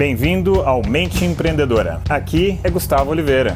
Bem-vindo ao Mente Empreendedora. Aqui é Gustavo Oliveira.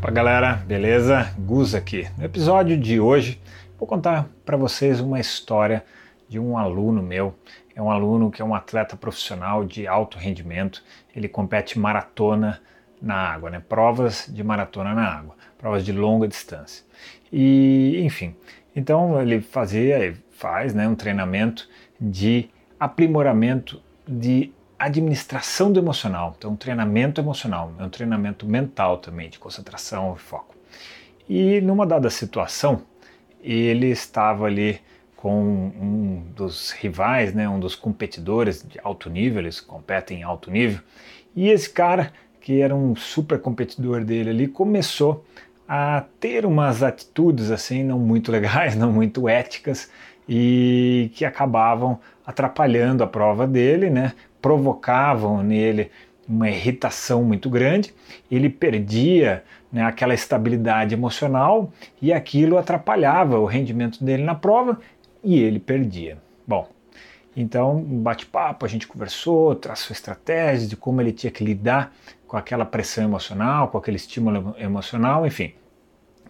Fala galera, beleza? Gus aqui. No episódio de hoje, vou contar para vocês uma história de um aluno meu. É um aluno que é um atleta profissional de alto rendimento. Ele compete maratona na água, né? Provas de maratona na água, provas de longa distância. E, enfim, então ele fazia, faz, né, um treinamento de aprimoramento de administração do emocional. Então, um treinamento emocional, é um treinamento mental também, de concentração e foco. E numa dada situação, ele estava ali com um dos rivais, né, um dos competidores de alto nível, eles competem em alto nível, e esse cara, que era um super competidor dele ali, começou a ter umas atitudes assim não muito legais, não muito éticas e que acabavam atrapalhando a prova dele, né? provocavam nele uma irritação muito grande, ele perdia né, aquela estabilidade emocional e aquilo atrapalhava o rendimento dele na prova e ele perdia. Bom, então, bate-papo, a gente conversou, traçou estratégias de como ele tinha que lidar com aquela pressão emocional, com aquele estímulo emocional, enfim,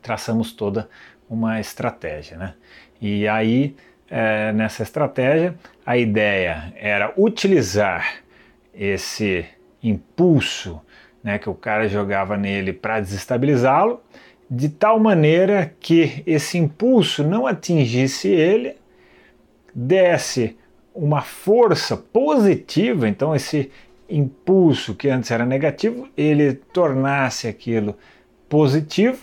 traçamos toda uma estratégia. Né? E aí, é, nessa estratégia, a ideia era utilizar esse impulso né, que o cara jogava nele para desestabilizá-lo, de tal maneira que esse impulso não atingisse ele, desse uma força positiva, então esse impulso que antes era negativo, ele tornasse aquilo positivo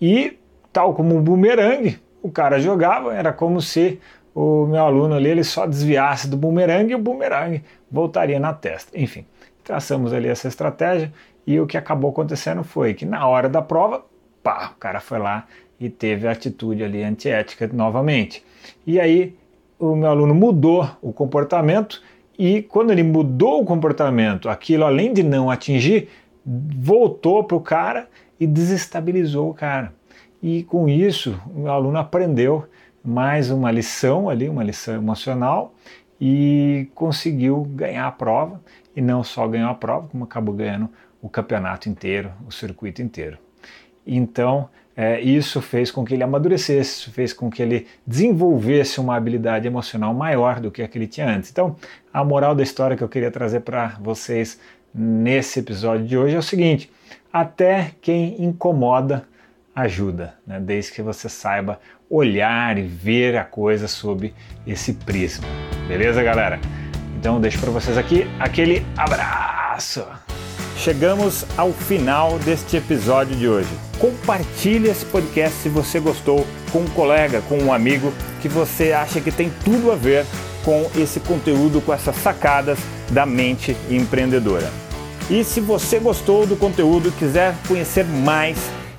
e, tal como um bumerangue, o cara jogava, era como se o meu aluno ali ele só desviasse do bumerangue e o bumerangue voltaria na testa. Enfim, traçamos ali essa estratégia e o que acabou acontecendo foi que na hora da prova, pá, o cara foi lá e teve a atitude ali antiética novamente. E aí o meu aluno mudou o comportamento e quando ele mudou o comportamento, aquilo além de não atingir, voltou para o cara e desestabilizou o cara. E com isso, o aluno aprendeu mais uma lição ali, uma lição emocional, e conseguiu ganhar a prova. E não só ganhou a prova, como acabou ganhando o campeonato inteiro, o circuito inteiro. Então, é, isso fez com que ele amadurecesse, isso fez com que ele desenvolvesse uma habilidade emocional maior do que a que ele tinha antes. Então, a moral da história que eu queria trazer para vocês nesse episódio de hoje é o seguinte: até quem incomoda ajuda, né? desde que você saiba olhar e ver a coisa sob esse prisma. Beleza, galera? Então deixo para vocês aqui aquele abraço. Chegamos ao final deste episódio de hoje. Compartilhe esse podcast se você gostou com um colega, com um amigo que você acha que tem tudo a ver com esse conteúdo, com essas sacadas da mente empreendedora. E se você gostou do conteúdo e quiser conhecer mais